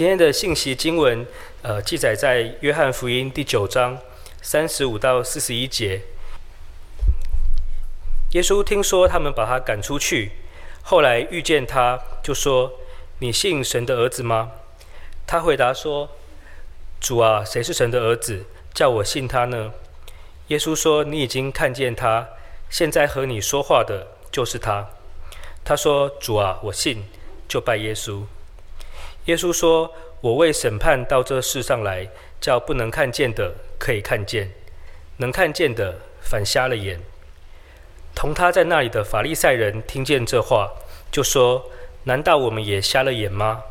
今天的信息经文，呃，记载在约翰福音第九章三十五到四十一节。耶稣听说他们把他赶出去，后来遇见他，就说：“你信神的儿子吗？”他回答说：“主啊，谁是神的儿子，叫我信他呢？”耶稣说：“你已经看见他，现在和你说话的就是他。”他说：“主啊，我信。”就拜耶稣。耶稣说：“我为审判到这世上来，叫不能看见的可以看见，能看见的反瞎了眼。”同他在那里的法利赛人听见这话，就说：“难道我们也瞎了眼吗？”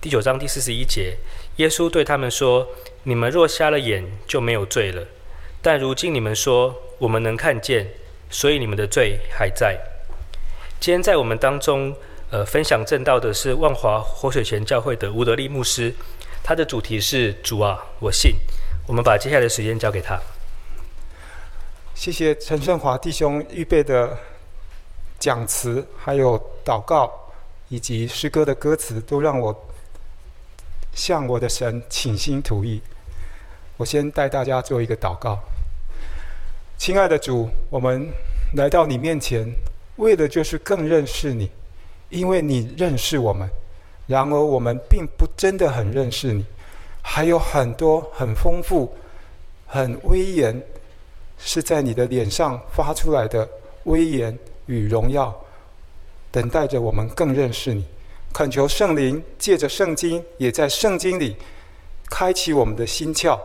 第九章第四十一节，耶稣对他们说：“你们若瞎了眼，就没有罪了。但如今你们说我们能看见，所以你们的罪还在。”今天在我们当中，呃，分享正道的是万华活水泉教会的吴德利牧师，他的主题是“主啊，我信”。我们把接下来的时间交给他。谢谢陈顺华弟兄预备的讲词，还有祷告以及诗歌的歌词，都让我向我的神倾心吐意。我先带大家做一个祷告。亲爱的主，我们来到你面前，为的就是更认识你，因为你认识我们。然而我们并不真的很认识你，还有很多很丰富、很威严。是在你的脸上发出来的威严与荣耀，等待着我们更认识你。恳求圣灵借着圣经，也在圣经里开启我们的心窍，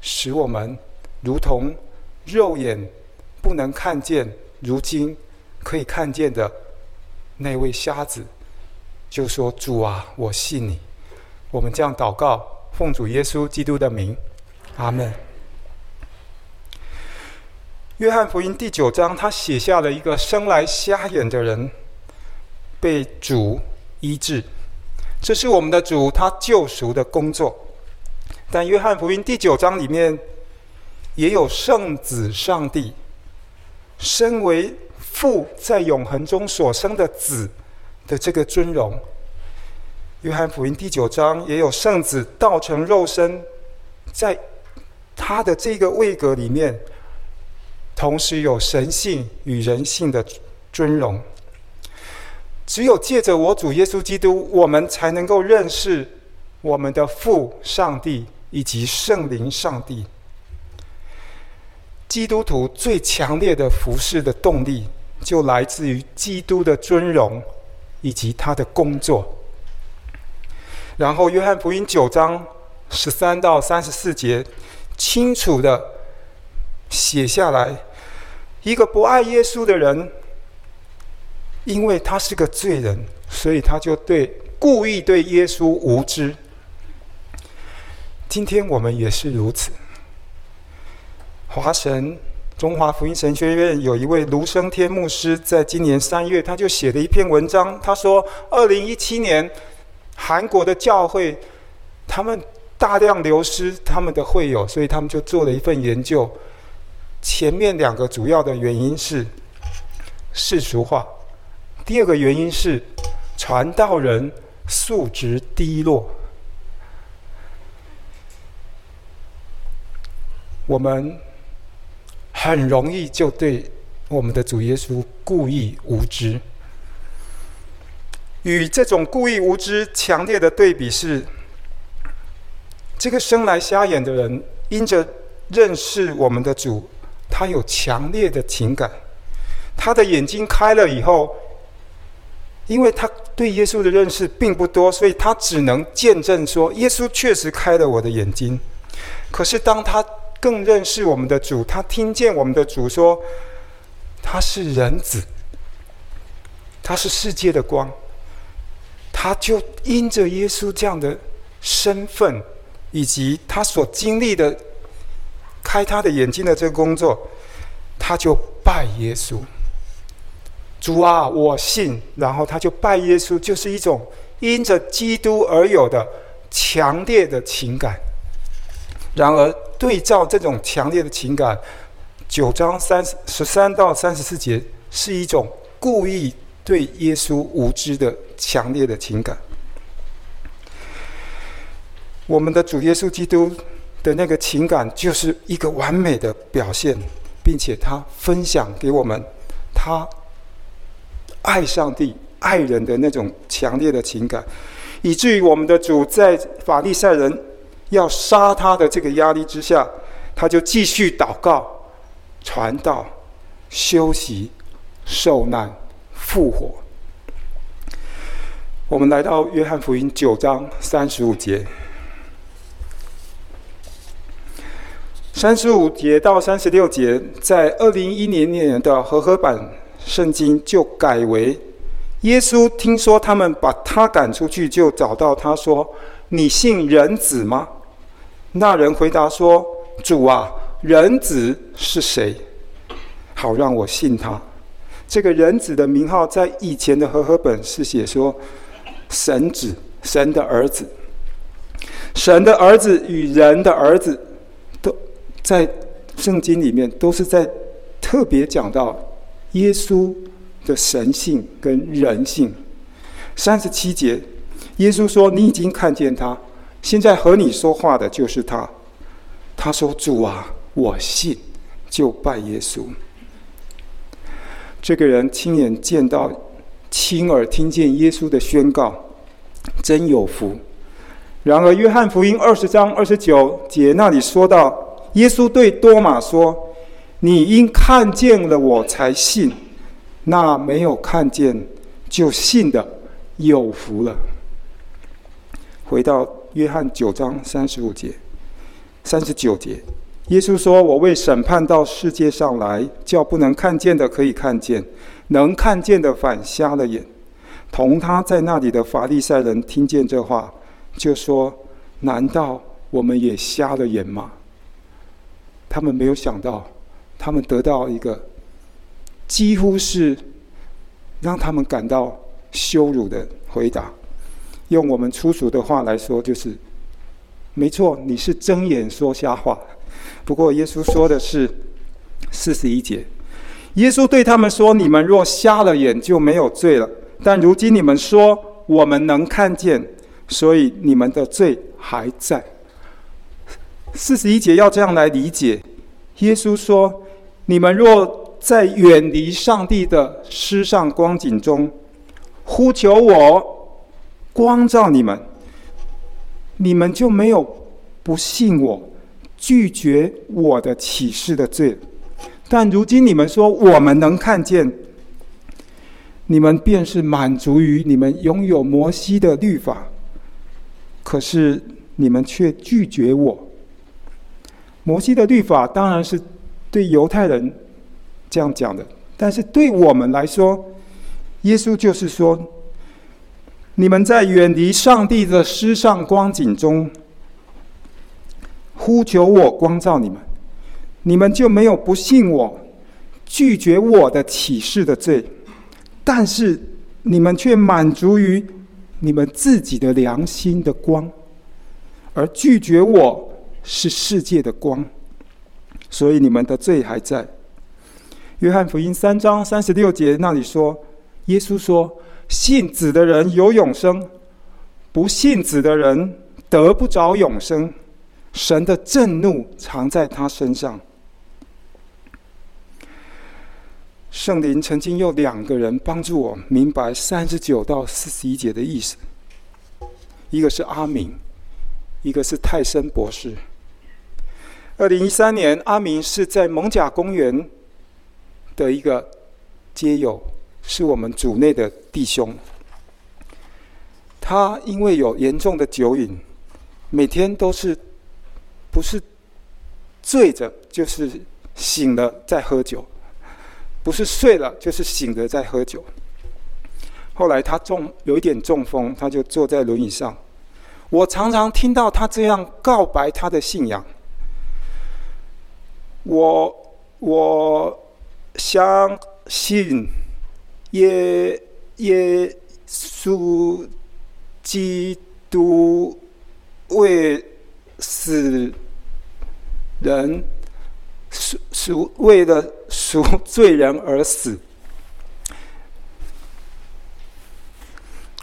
使我们如同肉眼不能看见，如今可以看见的那位瞎子，就说：“主啊，我信你。”我们这样祷告，奉主耶稣基督的名，阿门。约翰福音第九章，他写下了一个生来瞎眼的人被主医治，这是我们的主他救赎的工作。但约翰福音第九章里面也有圣子上帝，身为父在永恒中所生的子的这个尊荣。约翰福音第九章也有圣子道成肉身，在他的这个位格里面。同时有神性与人性的尊荣，只有借着我主耶稣基督，我们才能够认识我们的父上帝以及圣灵上帝。基督徒最强烈的服事的动力，就来自于基督的尊荣以及他的工作。然后，约翰福音九章十三到三十四节，清楚地写下来。一个不爱耶稣的人，因为他是个罪人，所以他就对故意对耶稣无知。今天我们也是如此。华神中华福音神学院有一位卢生天牧师，在今年三月，他就写了一篇文章。他说，二零一七年韩国的教会，他们大量流失他们的会友，所以他们就做了一份研究。前面两个主要的原因是世俗化，第二个原因是传道人素质低落。我们很容易就对我们的主耶稣故意无知，与这种故意无知强烈的对比是，这个生来瞎眼的人因着认识我们的主。他有强烈的情感，他的眼睛开了以后，因为他对耶稣的认识并不多，所以他只能见证说：耶稣确实开了我的眼睛。可是当他更认识我们的主，他听见我们的主说：他是人子，他是世界的光，他就因着耶稣这样的身份，以及他所经历的。开他的眼睛的这个工作，他就拜耶稣。主啊，我信。然后他就拜耶稣，就是一种因着基督而有的强烈的情感。然而，对照这种强烈的情感，九章三十三到三十四节是一种故意对耶稣无知的强烈的情感。我们的主耶稣基督的那个情感就是一个完美的表现，并且他分享给我们他爱上帝、爱人的那种强烈的情感，以至于我们的主在法利赛人要杀他的这个压力之下，他就继续祷告、传道、休息、受难、复活。我们来到约翰福音九章三十五节。三十五节到三十六节，在二零一零年的和合版圣经就改为：耶稣听说他们把他赶出去，就找到他说：“你信人子吗？”那人回答说：“主啊，人子是谁？好让我信他。”这个人子的名号在以前的和合本是写说“神子”，神的儿子，神的儿子与人的儿子。都在圣经里面，都是在特别讲到耶稣的神性跟人性。三十七节，耶稣说：“你已经看见他，现在和你说话的就是他。”他说：“主啊，我信，就拜耶稣。”这个人亲眼见到、亲耳听见耶稣的宣告，真有福。然而，约翰福音二十章二十九节那里说到。耶稣对多马说：“你因看见了我才信，那没有看见就信的有福了。”回到约翰九章三十五节、三十九节，耶稣说：“我为审判到世界上来，叫不能看见的可以看见，能看见的反瞎了眼。”同他在那里的法利赛人听见这话，就说：“难道我们也瞎了眼吗？”他们没有想到，他们得到一个几乎是让他们感到羞辱的回答。用我们粗俗的话来说，就是没错，你是睁眼说瞎话。不过耶稣说的是四十一节，耶稣对他们说：“你们若瞎了眼，就没有罪了。但如今你们说我们能看见，所以你们的罪还在。”四十一节要这样来理解：耶稣说：“你们若在远离上帝的失丧光景中，呼求我，光照你们，你们就没有不信我、拒绝我的启示的罪。但如今你们说我们能看见，你们便是满足于你们拥有摩西的律法，可是你们却拒绝我。”摩西的律法当然是对犹太人这样讲的，但是对我们来说，耶稣就是说：你们在远离上帝的失丧光景中呼求我光照你们，你们就没有不信我、拒绝我的启示的罪，但是你们却满足于你们自己的良心的光，而拒绝我。是世界的光，所以你们的罪还在。约翰福音三章三十六节那里说，耶稣说：“信子的人有永生，不信子的人得不着永生。神的震怒藏在他身上。”圣灵曾经有两个人帮助我明白三十九到四十一节的意思，一个是阿明，一个是泰森博士。二零一三年，阿明是在蒙贾公园的一个街友，是我们组内的弟兄。他因为有严重的酒瘾，每天都是不是醉着，就是醒了再喝酒；不是睡了，就是醒了再喝酒。后来他中有一点中风，他就坐在轮椅上。我常常听到他这样告白他的信仰。我我相信耶耶稣基督为死人赎赎为了赎罪人而死。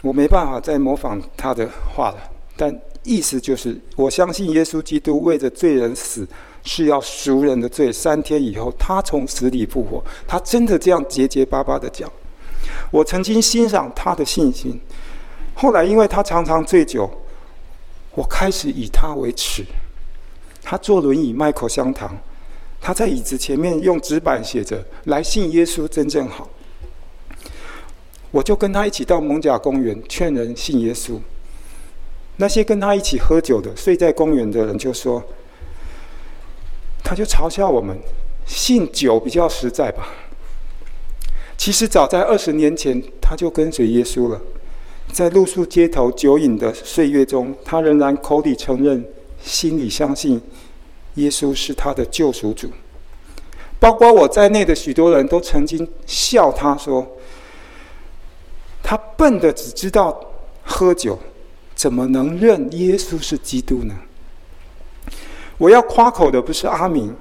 我没办法再模仿他的话了，但意思就是，我相信耶稣基督为着罪人死，是要赎人的罪。三天以后，他从死里复活。他真的这样结结巴巴的讲。我曾经欣赏他的信心，后来因为他常常醉酒，我开始以他为耻。他坐轮椅卖口香糖，他在椅子前面用纸板写着“来信耶稣真正好”。我就跟他一起到艋舺公园劝人信耶稣。那些跟他一起喝酒的、睡在公园的人就说：“他就嘲笑我们，信酒比较实在吧。”其实早在二十年前，他就跟随耶稣了。在露宿街头酒瘾的岁月中，他仍然口里承认，心里相信耶稣是他的救赎主。包括我在内的许多人都曾经笑他说。他笨的只知道喝酒，怎么能认耶稣是基督呢？我要夸口的不是阿明，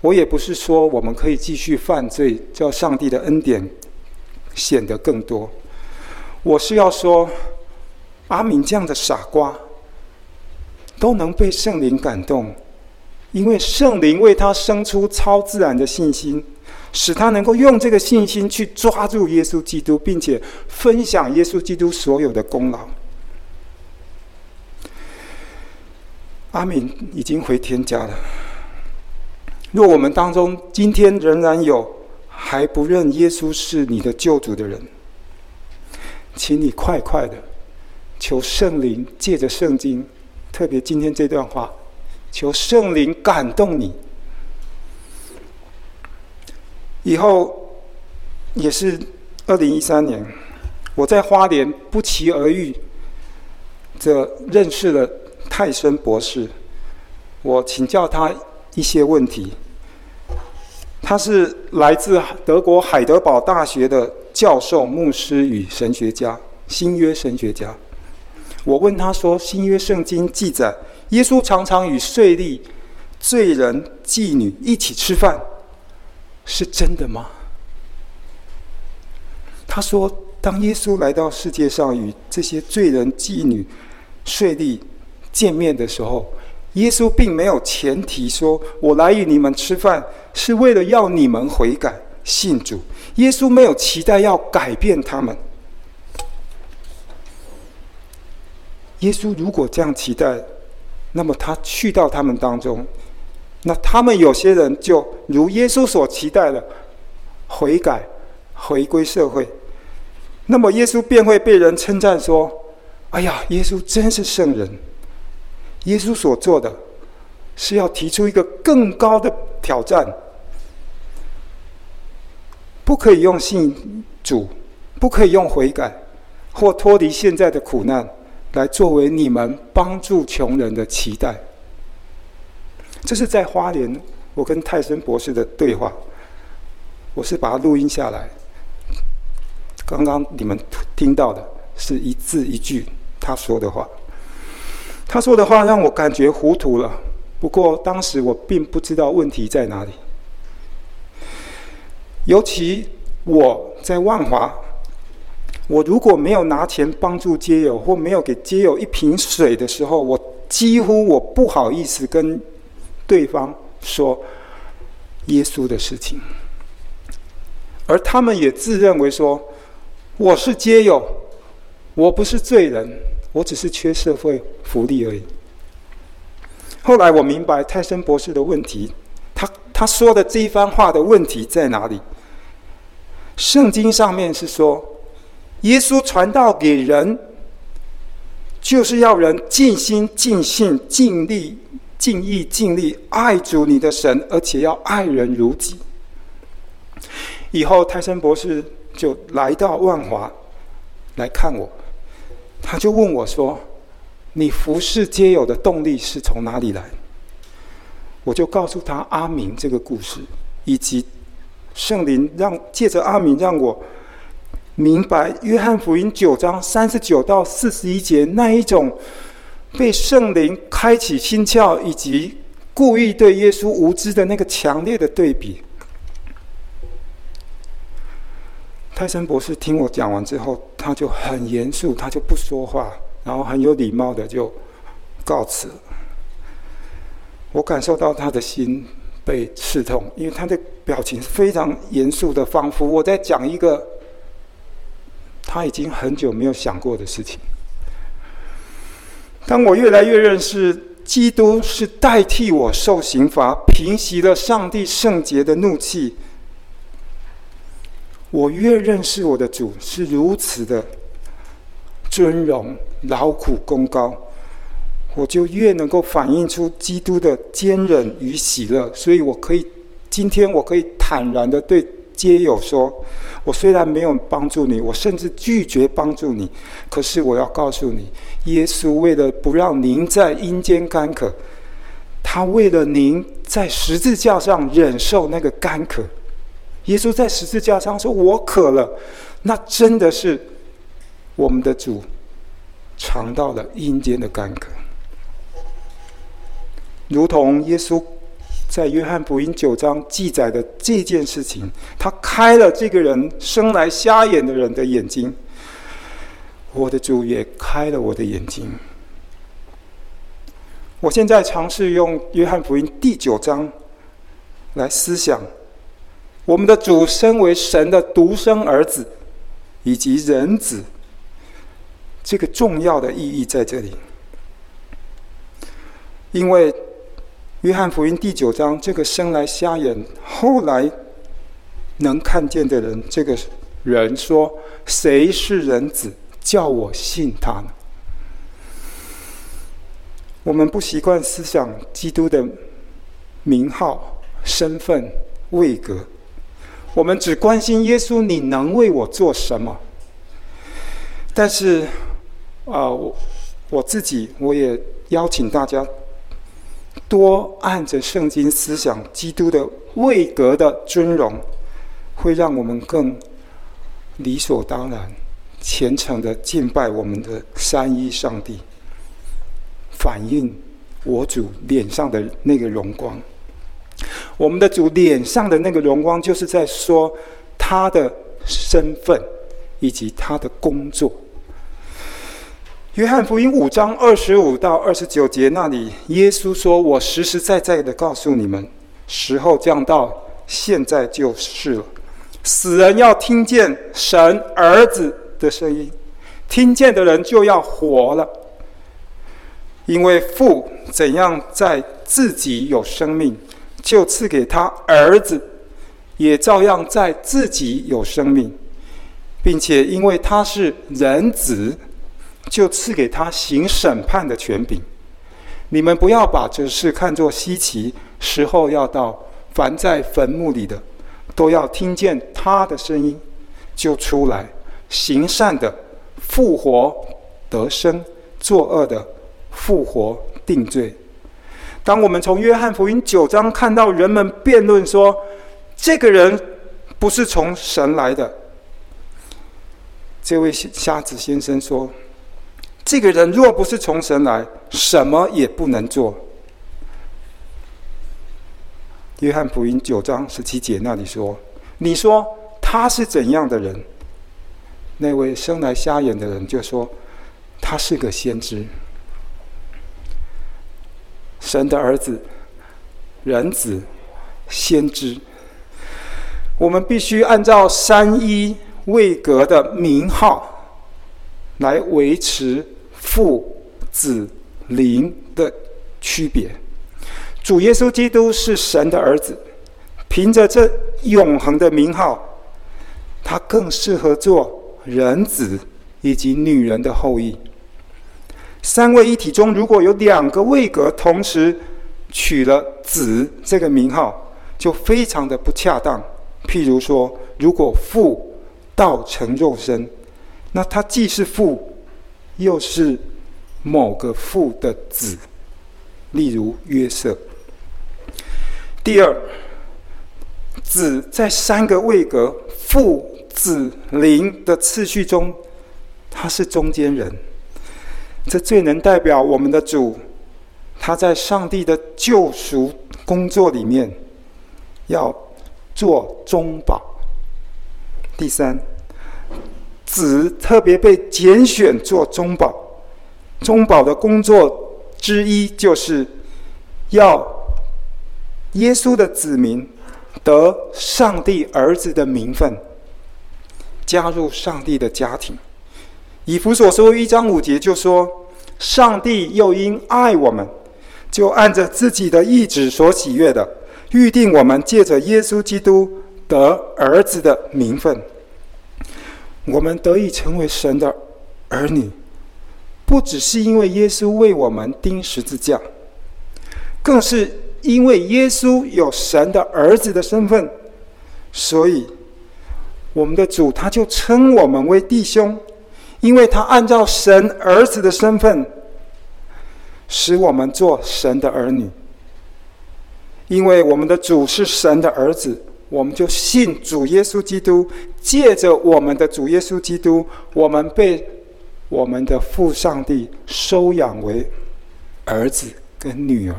我也不是说我们可以继续犯罪，叫上帝的恩典显得更多。我是要说，阿明这样的傻瓜都能被圣灵感动，因为圣灵为他生出超自然的信心。使他能够用这个信心去抓住耶稣基督，并且分享耶稣基督所有的功劳。阿敏已经回天家了。若我们当中今天仍然有还不认耶稣是你的救主的人，请你快快的求圣灵借着圣经，特别今天这段话，求圣灵感动你。以后也是二零一三年，我在花莲不期而遇，这认识了泰森博士。我请教他一些问题。他是来自德国海德堡大学的教授、牧师与神学家，新约神学家。我问他说：“新约圣经记载，耶稣常常与税吏、罪人、妓女一起吃饭。”是真的吗？他说：“当耶稣来到世界上与这些罪人、妓女、税吏见面的时候，耶稣并没有前提说‘我来与你们吃饭是为了要你们悔改信主’。耶稣没有期待要改变他们。耶稣如果这样期待，那么他去到他们当中。”那他们有些人就如耶稣所期待的悔改、回归社会，那么耶稣便会被人称赞说：“哎呀，耶稣真是圣人。”耶稣所做的是要提出一个更高的挑战，不可以用信主，不可以用悔改或脱离现在的苦难来作为你们帮助穷人的期待。这是在花莲，我跟泰森博士的对话，我是把它录音下来。刚刚你们听到的是一字一句他说的话。他说的话让我感觉糊涂了，不过当时我并不知道问题在哪里。尤其我在万华，我如果没有拿钱帮助街友，或没有给街友一瓶水的时候，我几乎我不好意思跟。对方说耶稣的事情，而他们也自认为说我是街友，我不是罪人，我只是缺社会福利而已。后来我明白泰森博士的问题，他他说的这一番话的问题在哪里？圣经上面是说，耶稣传道给人，就是要人尽心、尽性、尽力。尽意尽力爱主你的神，而且要爱人如己。以后泰森博士就来到万华来看我，他就问我说：“你服侍街友的动力是从哪里来？”我就告诉他阿明这个故事，以及圣灵让借着阿明让我明白约翰福音九章三十九到四十一节那一种。被圣灵开启心窍，以及故意对耶稣无知的那个强烈的对比。泰森博士听我讲完之后，他就很严肃，他就不说话，然后很有礼貌的就告辞。我感受到他的心被刺痛，因为他的表情非常严肃的，仿佛我在讲一个他已经很久没有想过的事情。当我越来越认识基督是代替我受刑罚，平息了上帝圣洁的怒气，我越认识我的主是如此的尊荣、劳苦功高，我就越能够反映出基督的坚忍与喜乐。所以我可以，今天我可以坦然的对街友说：我虽然没有帮助你，我甚至拒绝帮助你，可是我要告诉你。耶稣为了不让您在阴间干渴，他为了您在十字架上忍受那个干渴。耶稣在十字架上说：“我渴了。”那真的是我们的主尝到了阴间的干渴，如同耶稣在约翰福音九章记载的这件事情，他开了这个人生来瞎眼的人的眼睛。我的主也开了我的眼睛。我现在尝试用约翰福音第九章来思想，我们的主身为神的独生儿子以及人子，这个重要的意义在这里。因为约翰福音第九章这个生来瞎眼，后来能看见的人，这个人说：“谁是人子？”叫我信他呢？我们不习惯思想基督的名号、身份、位格，我们只关心耶稣，你能为我做什么？但是，啊、我我自己，我也邀请大家多按着圣经思想基督的位格的尊荣，会让我们更理所当然。虔诚的敬拜我们的三一上帝，反映我主脸上的那个荣光。我们的主脸上的那个荣光，就是在说他的身份以及他的工作。约翰福音五章二十五到二十九节那里，耶稣说：“我实实在在的告诉你们，时候将到，现在就是了。死人要听见神儿子。”的声音，听见的人就要活了，因为父怎样在自己有生命，就赐给他儿子，也照样在自己有生命，并且因为他是人子，就赐给他行审判的权柄。你们不要把这事看作稀奇，时候要到，凡在坟墓里的，都要听见他的声音，就出来。行善的复活得生，作恶的复活定罪。当我们从约翰福音九章看到人们辩论说，这个人不是从神来的，这位瞎子先生说，这个人若不是从神来，什么也不能做。约翰福音九章十七节那里说，你说他是怎样的人？那位生来瞎眼的人就说：“他是个先知，神的儿子，人子，先知。我们必须按照三一位格的名号来维持父子灵的区别。主耶稣基督是神的儿子，凭着这永恒的名号，他更适合做。”人子以及女人的后裔，三位一体中，如果有两个位格同时取了“子”这个名号，就非常的不恰当。譬如说，如果父道成肉身，那他既是父，又是某个父的子，例如约瑟。第二，子在三个位格父。子灵的次序中，他是中间人，这最能代表我们的主，他在上帝的救赎工作里面要做中保。第三，子特别被拣选做中保，中保的工作之一，就是要耶稣的子民得上帝儿子的名分，加入上帝的家庭。以弗所书一章五节就说：“上帝又因爱我们，就按着自己的意志所喜悦的，预定我们借着耶稣基督得儿子的名分。我们得以成为神的儿女，不只是因为耶稣为我们钉十字架，更是因为耶稣有神的儿子的身份，所以我们的主他就称我们为弟兄。”因为他按照神儿子的身份，使我们做神的儿女。因为我们的主是神的儿子，我们就信主耶稣基督。借着我们的主耶稣基督，我们被我们的父上帝收养为儿子跟女儿。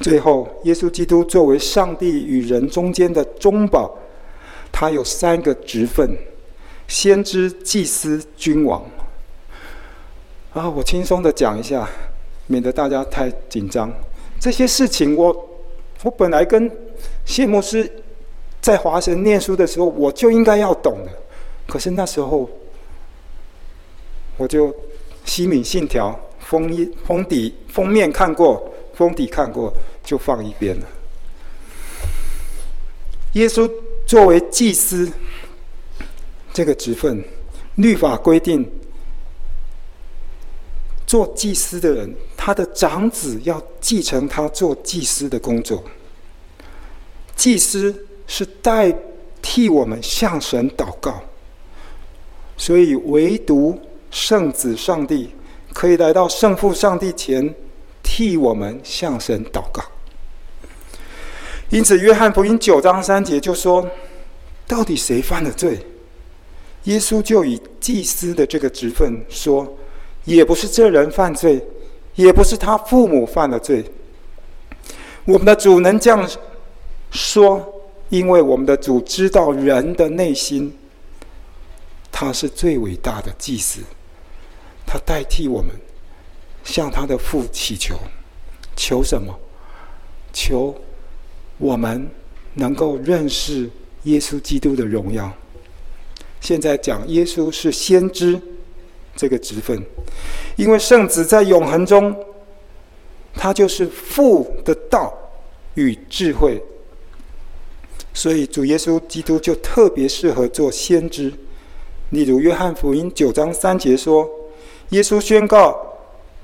最后，耶稣基督作为上帝与人中间的中保，他有三个职分。先知、祭司、君王。啊，我轻松的讲一下，免得大家太紧张。这些事情我，我本来跟谢牧师在华神念书的时候，我就应该要懂的。可是那时候，我就西敏信条封一封底封面看过，封底看过，就放一边了。耶稣作为祭司。这个职分，律法规定，做祭司的人，他的长子要继承他做祭司的工作。祭司是代替我们向神祷告，所以唯独圣子上帝可以来到圣父上帝前，替我们向神祷告。因此，约翰福音九章三节就说：“到底谁犯了罪？”耶稣就以祭司的这个职分说：“也不是这人犯罪，也不是他父母犯了罪。我们的主能这样说，因为我们的主知道人的内心。他是最伟大的祭司，他代替我们向他的父祈求，求什么？求我们能够认识耶稣基督的荣耀。”现在讲耶稣是先知这个职分，因为圣子在永恒中，他就是父的道与智慧，所以主耶稣基督就特别适合做先知。例如约翰福音九章三节说，耶稣宣告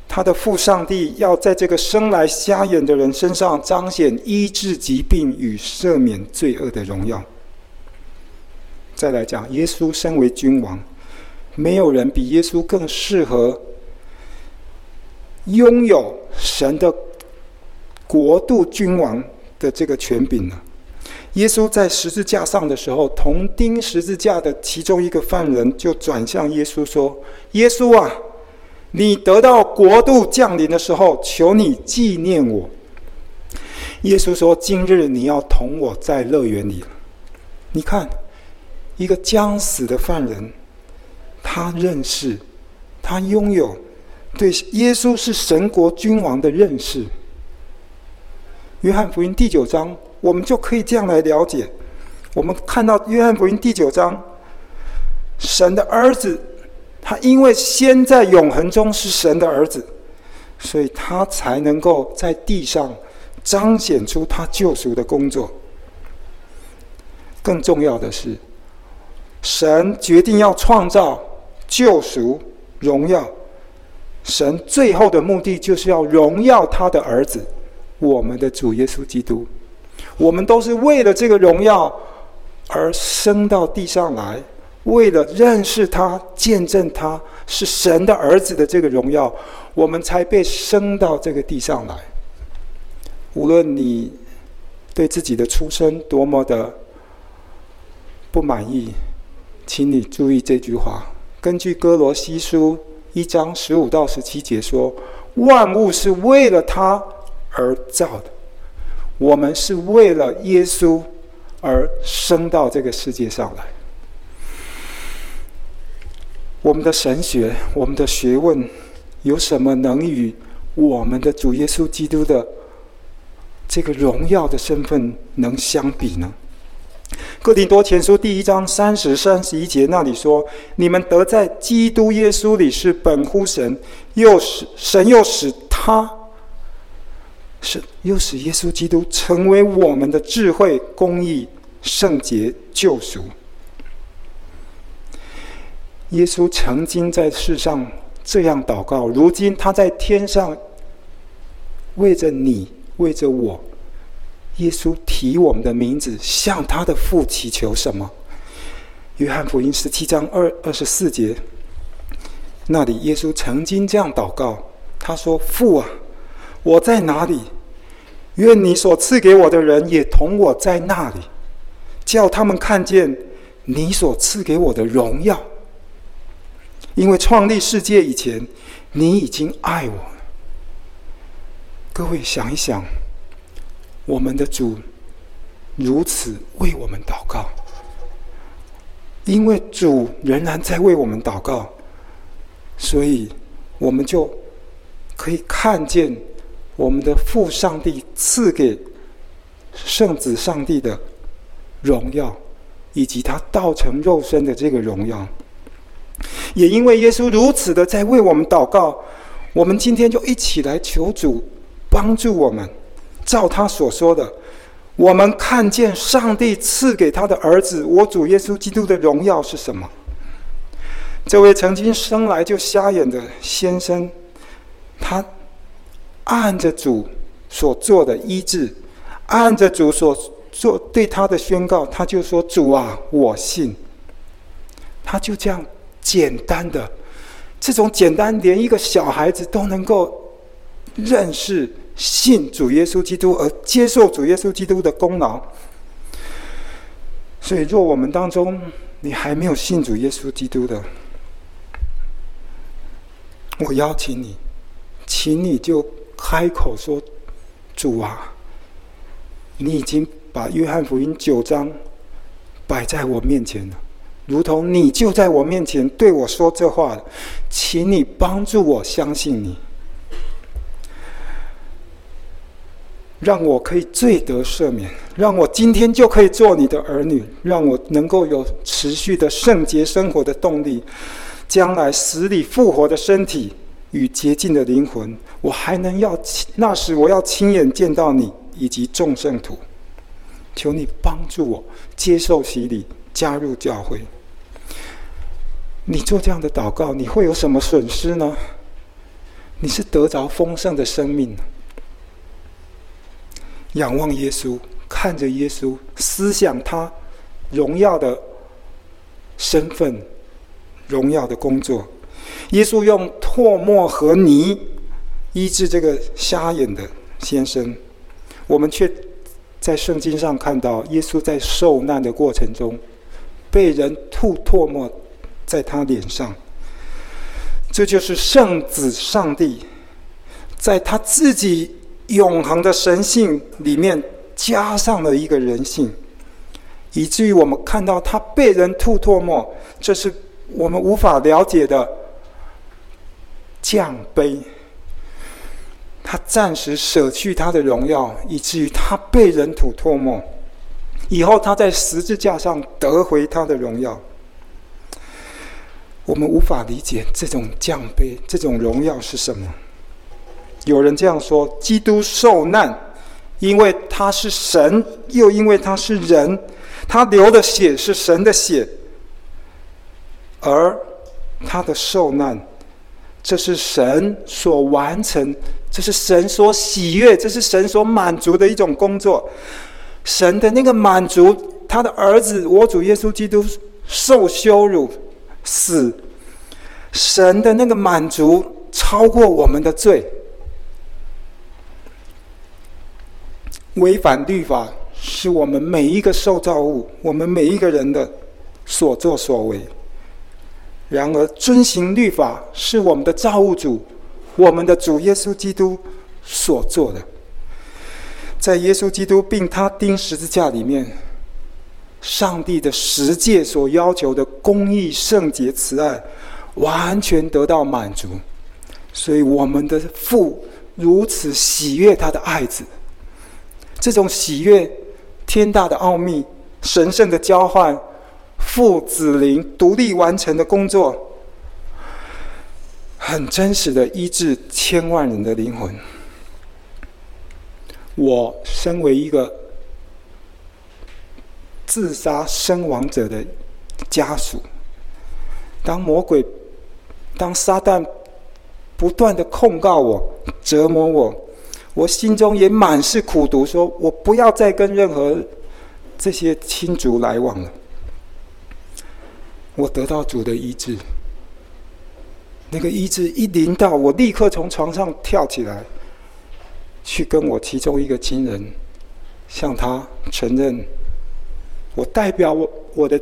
他的父上帝要在这个生来瞎眼的人身上彰显医治疾病与赦免罪恶的荣耀。再来讲，耶稣身为君王，没有人比耶稣更适合拥有神的国度君王的这个权柄了。耶稣在十字架上的时候，同钉十字架的其中一个犯人就转向耶稣说：“耶稣啊，你得到国度降临的时候，求你纪念我。”耶稣说：“今日你要同我在乐园里。”你看。一个将死的犯人，他认识，他拥有对耶稣是神国君王的认识。约翰福音第九章，我们就可以这样来了解。我们看到约翰福音第九章，神的儿子，他因为先在永恒中是神的儿子，所以他才能够在地上彰显出他救赎的工作。更重要的是。神决定要创造、救赎、荣耀。神最后的目的就是要荣耀他的儿子，我们的主耶稣基督。我们都是为了这个荣耀而生到地上来，为了认识他、见证他是神的儿子的这个荣耀，我们才被生到这个地上来。无论你对自己的出生多么的不满意。请你注意这句话。根据哥罗西书一章十五到十七节说：“万物是为了他而造的，我们是为了耶稣而生到这个世界上来。我们的神学，我们的学问，有什么能与我们的主耶稣基督的这个荣耀的身份能相比呢？哥林多前书第一章三十、三十一节那里说：“你们得在基督耶稣里是本乎神，又使神又使他，是又使耶稣基督成为我们的智慧、公义、圣洁、救赎。”耶稣曾经在世上这样祷告，如今他在天上为着你，为着我。耶稣提我们的名字，向他的父祈求什么？约翰福音十七章二二十四节，那里耶稣曾经这样祷告，他说：“父啊，我在哪里？愿你所赐给我的人也同我在那里，叫他们看见你所赐给我的荣耀。因为创立世界以前，你已经爱我。”各位想一想。我们的主如此为我们祷告，因为主仍然在为我们祷告，所以我们就可以看见我们的父上帝赐给圣子上帝的荣耀，以及他道成肉身的这个荣耀。也因为耶稣如此的在为我们祷告，我们今天就一起来求主帮助我们。照他所说的，我们看见上帝赐给他的儿子，我主耶稣基督的荣耀是什么？这位曾经生来就瞎眼的先生，他按着主所做的医治，按着主所做对他的宣告，他就说：“主啊，我信。”他就这样简单的，这种简单，连一个小孩子都能够认识。信主耶稣基督而接受主耶稣基督的功劳，所以若我们当中你还没有信主耶稣基督的，我邀请你，请你就开口说：“主啊，你已经把约翰福音九章摆在我面前了，如同你就在我面前对我说这话，请你帮助我相信你。”让我可以罪得赦免，让我今天就可以做你的儿女，让我能够有持续的圣洁生活的动力，将来死里复活的身体与洁净的灵魂，我还能要那时我要亲眼见到你以及众圣徒，求你帮助我接受洗礼，加入教会。你做这样的祷告，你会有什么损失呢？你是得着丰盛的生命。仰望耶稣，看着耶稣，思想他荣耀的身份、荣耀的工作。耶稣用唾沫和泥医治这个瞎眼的先生，我们却在圣经上看到，耶稣在受难的过程中，被人吐唾沫在他脸上。这就是圣子上帝在他自己。永恒的神性里面加上了一个人性，以至于我们看到他被人吐唾沫，这是我们无法了解的降卑。他暂时舍去他的荣耀，以至于他被人吐唾沫，以后他在十字架上得回他的荣耀。我们无法理解这种降卑，这种荣耀是什么？有人这样说：基督受难，因为他是神，又因为他是人，他流的血是神的血，而他的受难，这是神所完成，这是神所喜悦，这是神所满足的一种工作。神的那个满足，他的儿子我主耶稣基督受羞辱死，神的那个满足超过我们的罪。违反律法是我们每一个受造物，我们每一个人的所作所为。然而，遵行律法是我们的造物主，我们的主耶稣基督所做的。在耶稣基督并他钉十字架里面，上帝的十诫所要求的公义、圣洁、慈爱，完全得到满足。所以我们的父如此喜悦他的爱子。这种喜悦，天大的奥秘，神圣的交换，父子灵独立完成的工作，很真实的医治千万人的灵魂。我身为一个自杀身亡者的家属，当魔鬼，当撒旦不断的控告我、折磨我。我心中也满是苦毒，说我不要再跟任何这些亲族来往了。我得到主的医治，那个医治一临到，我立刻从床上跳起来，去跟我其中一个亲人，向他承认，我代表我我的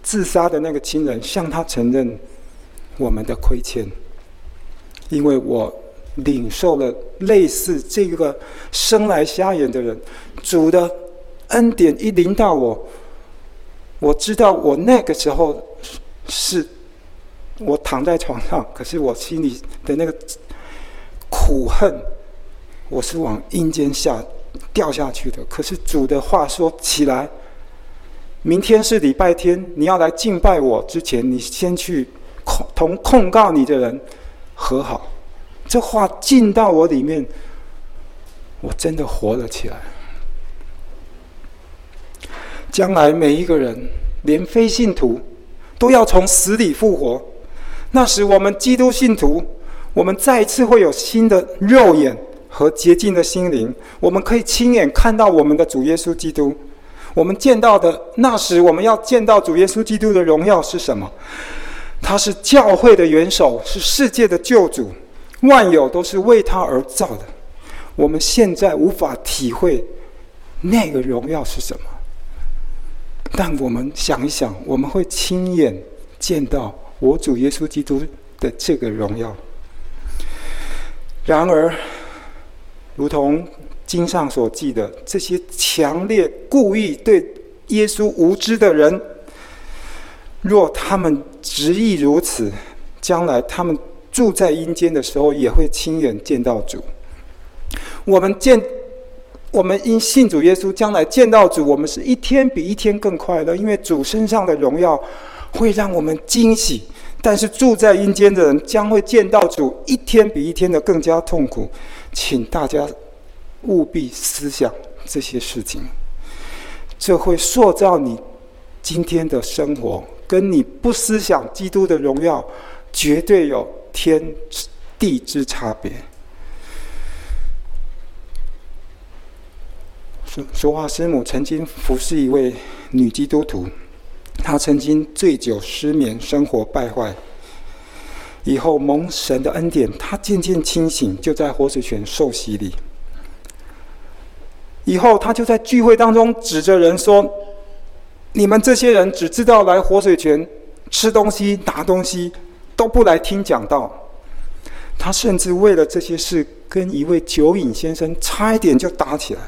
自杀的那个亲人，向他承认我们的亏欠，因为我。领受了类似这个生来瞎眼的人，主的恩典一临到我，我知道我那个时候是，我躺在床上，可是我心里的那个苦恨，我是往阴间下掉下去的。可是主的话说：“起来，明天是礼拜天，你要来敬拜我之前，你先去控同控告你的人和好。”这话进到我里面，我真的活了起来。将来每一个人，连非信徒，都要从死里复活。那时，我们基督信徒，我们再一次会有新的肉眼和洁净的心灵，我们可以亲眼看到我们的主耶稣基督。我们见到的那时，我们要见到主耶稣基督的荣耀是什么？他是教会的元首，是世界的救主。万有都是为他而造的，我们现在无法体会那个荣耀是什么，但我们想一想，我们会亲眼见到我主耶稣基督的这个荣耀。然而，如同经上所记的，这些强烈故意对耶稣无知的人，若他们执意如此，将来他们。住在阴间的时候，也会亲眼见到主。我们见，我们因信主耶稣，将来见到主，我们是一天比一天更快乐，因为主身上的荣耀会让我们惊喜。但是住在阴间的人将会见到主，一天比一天的更加痛苦。请大家务必思想这些事情，这会塑造你今天的生活，跟你不思想基督的荣耀，绝对有。天地之差别。说说话，师母曾经服侍一位女基督徒，她曾经醉酒失眠，生活败坏。以后蒙神的恩典，她渐渐清醒，就在活水泉受洗礼。以后她就在聚会当中指着人说：“你们这些人只知道来活水泉吃东西、拿东西。”都不来听讲道，他甚至为了这些事跟一位酒瘾先生差一点就打起来。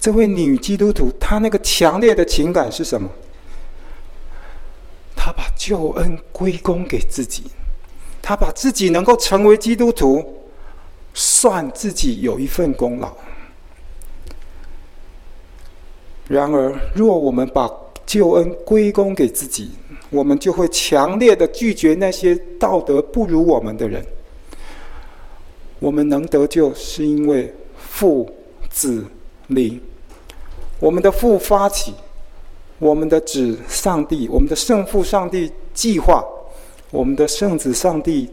这位女基督徒，她那个强烈的情感是什么？她把救恩归功给自己，她把自己能够成为基督徒，算自己有一份功劳。然而，若我们把救恩归功给自己，我们就会强烈的拒绝那些道德不如我们的人。我们能得救，是因为父、子、灵。我们的父发起，我们的子上帝，我们的圣父上帝计划，我们的圣子上帝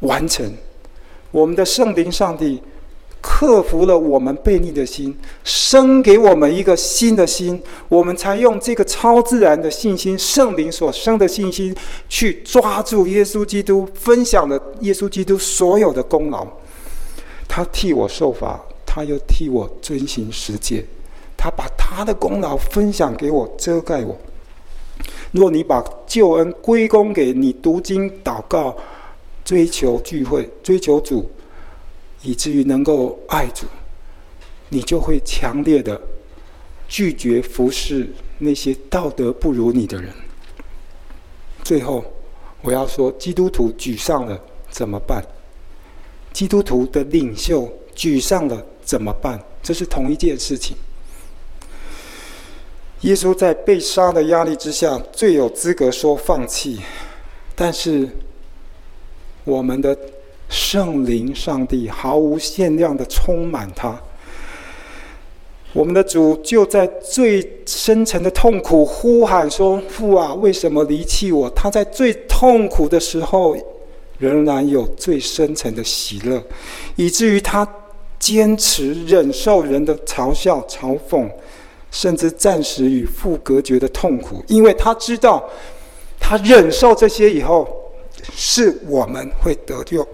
完成，我们的圣灵上帝。克服了我们悖逆的心，生给我们一个新的心，我们才用这个超自然的信心，圣灵所生的信心，去抓住耶稣基督，分享了耶稣基督所有的功劳。他替我受罚，他又替我遵行十诫，他把他的功劳分享给我，遮盖我。若你把救恩归功给你读经、祷告、追求聚会、追求主。以至于能够爱主，你就会强烈的拒绝服侍那些道德不如你的人。最后，我要说，基督徒沮丧了怎么办？基督徒的领袖沮丧了怎么办？这是同一件事情。耶稣在被杀的压力之下，最有资格说放弃。但是，我们的圣灵上帝毫无限量的充满他。我们的主就在最深沉的痛苦呼喊说：“父啊，为什么离弃我？”他在最痛苦的时候，仍然有最深沉的喜乐，以至于他坚持忍受人的嘲笑、嘲讽。甚至暂时与父隔绝的痛苦，因为他知道，他忍受这些以后，是我们会得救。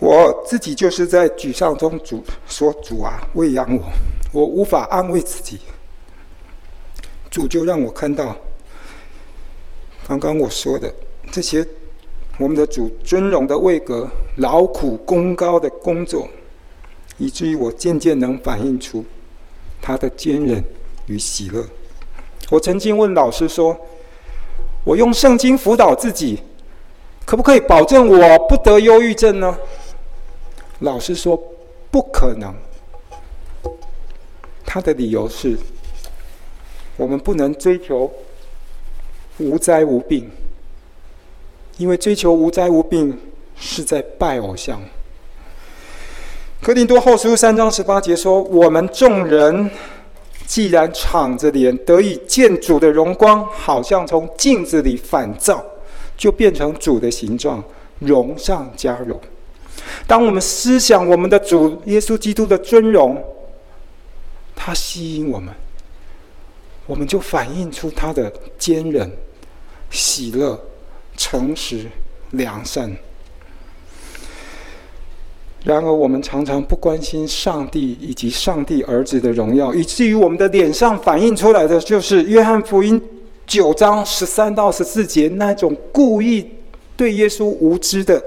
我自己就是在沮丧中主说：“主啊，喂养我，我无法安慰自己。”主就让我看到，刚刚我说的这些，我们的主尊荣的位格、劳苦功高的工作。以至于我渐渐能反映出他的坚韧与喜乐。我曾经问老师说：“我用圣经辅导自己，可不可以保证我不得忧郁症呢？”老师说：“不可能。”他的理由是：我们不能追求无灾无病，因为追求无灾无病是在拜偶像。哥林多后书三章十八节说：“我们众人既然敞着脸得以见主的荣光，好像从镜子里反照，就变成主的形状，荣上加荣。当我们思想我们的主耶稣基督的尊荣，他吸引我们，我们就反映出他的坚韧、喜乐、诚实、良善。”然而，我们常常不关心上帝以及上帝儿子的荣耀，以至于我们的脸上反映出来的就是约翰福音九章十三到十四节那种故意对耶稣无知的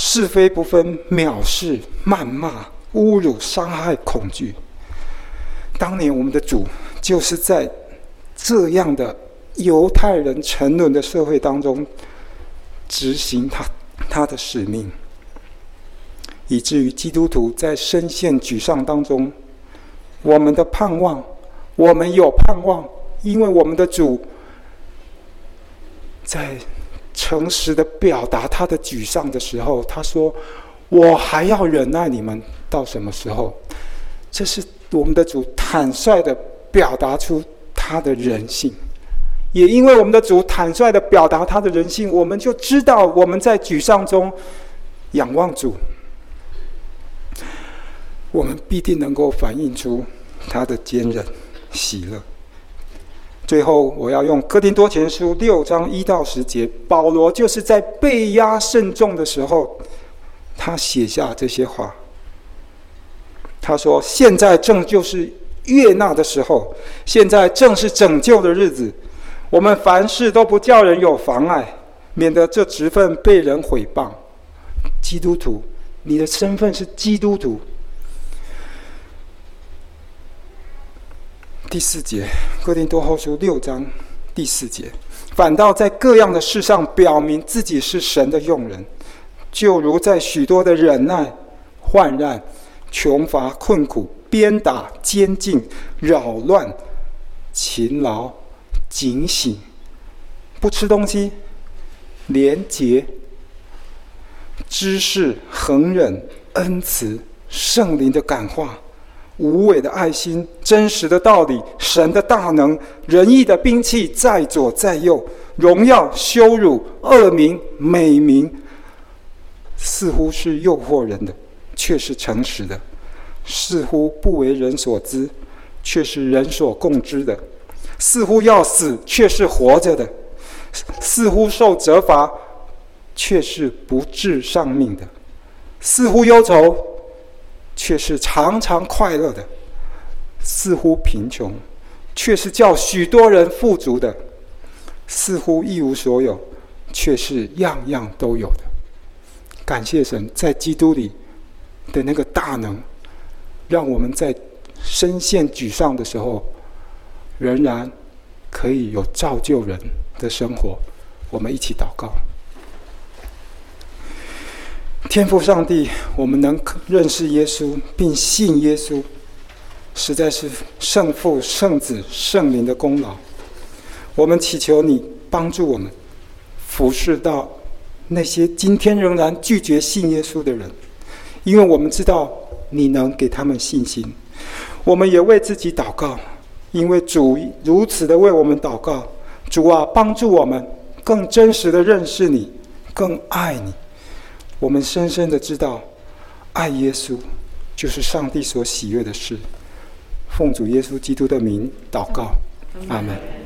是非不分、藐视、谩骂、侮辱、伤害、恐惧。当年我们的主就是在这样的犹太人沉沦的社会当中执行他他的使命。以至于基督徒在深陷沮丧当中，我们的盼望，我们有盼望，因为我们的主在诚实的表达他的沮丧的时候，他说：“我还要忍耐你们到什么时候？”这是我们的主坦率的表达出他的人性，也因为我们的主坦率的表达他的人性，我们就知道我们在沮丧中仰望主。我们必定能够反映出他的坚韧、喜乐。最后，我要用《哥林多前书》六章一到十节，保罗就是在被压甚重的时候，他写下这些话。他说：“现在正就是悦纳的时候，现在正是拯救的日子。我们凡事都不叫人有妨碍，免得这职分被人毁谤。基督徒，你的身份是基督徒。”第四节，哥林多后书六章第四节，反倒在各样的事上表明自己是神的用人，就如在许多的忍耐、患难、穷乏、困苦、鞭打、监禁、扰乱、勤劳、警醒，不吃东西、廉洁、知识、恒忍、恩慈、圣灵的感化。无伪的爱心，真实的道理，神的大能，仁义的兵器在左在右，荣耀、羞辱、恶名、美名，似乎是诱惑人的，却是诚实的；似乎不为人所知，却是人所共知的；似乎要死，却是活着的；似乎受责罚，却是不致丧命的；似乎忧愁。却是常常快乐的，似乎贫穷，却是叫许多人富足的；似乎一无所有，却是样样都有的。感谢神，在基督里的那个大能，让我们在深陷沮丧的时候，仍然可以有造就人、的生活。我们一起祷告。天赋上帝，我们能认识耶稣并信耶稣，实在是圣父、圣子、圣灵的功劳。我们祈求你帮助我们，服侍到那些今天仍然拒绝信耶稣的人，因为我们知道你能给他们信心。我们也为自己祷告，因为主如此的为我们祷告。主啊，帮助我们更真实的认识你，更爱你。我们深深的知道，爱耶稣就是上帝所喜悦的事。奉主耶稣基督的名祷告，阿门。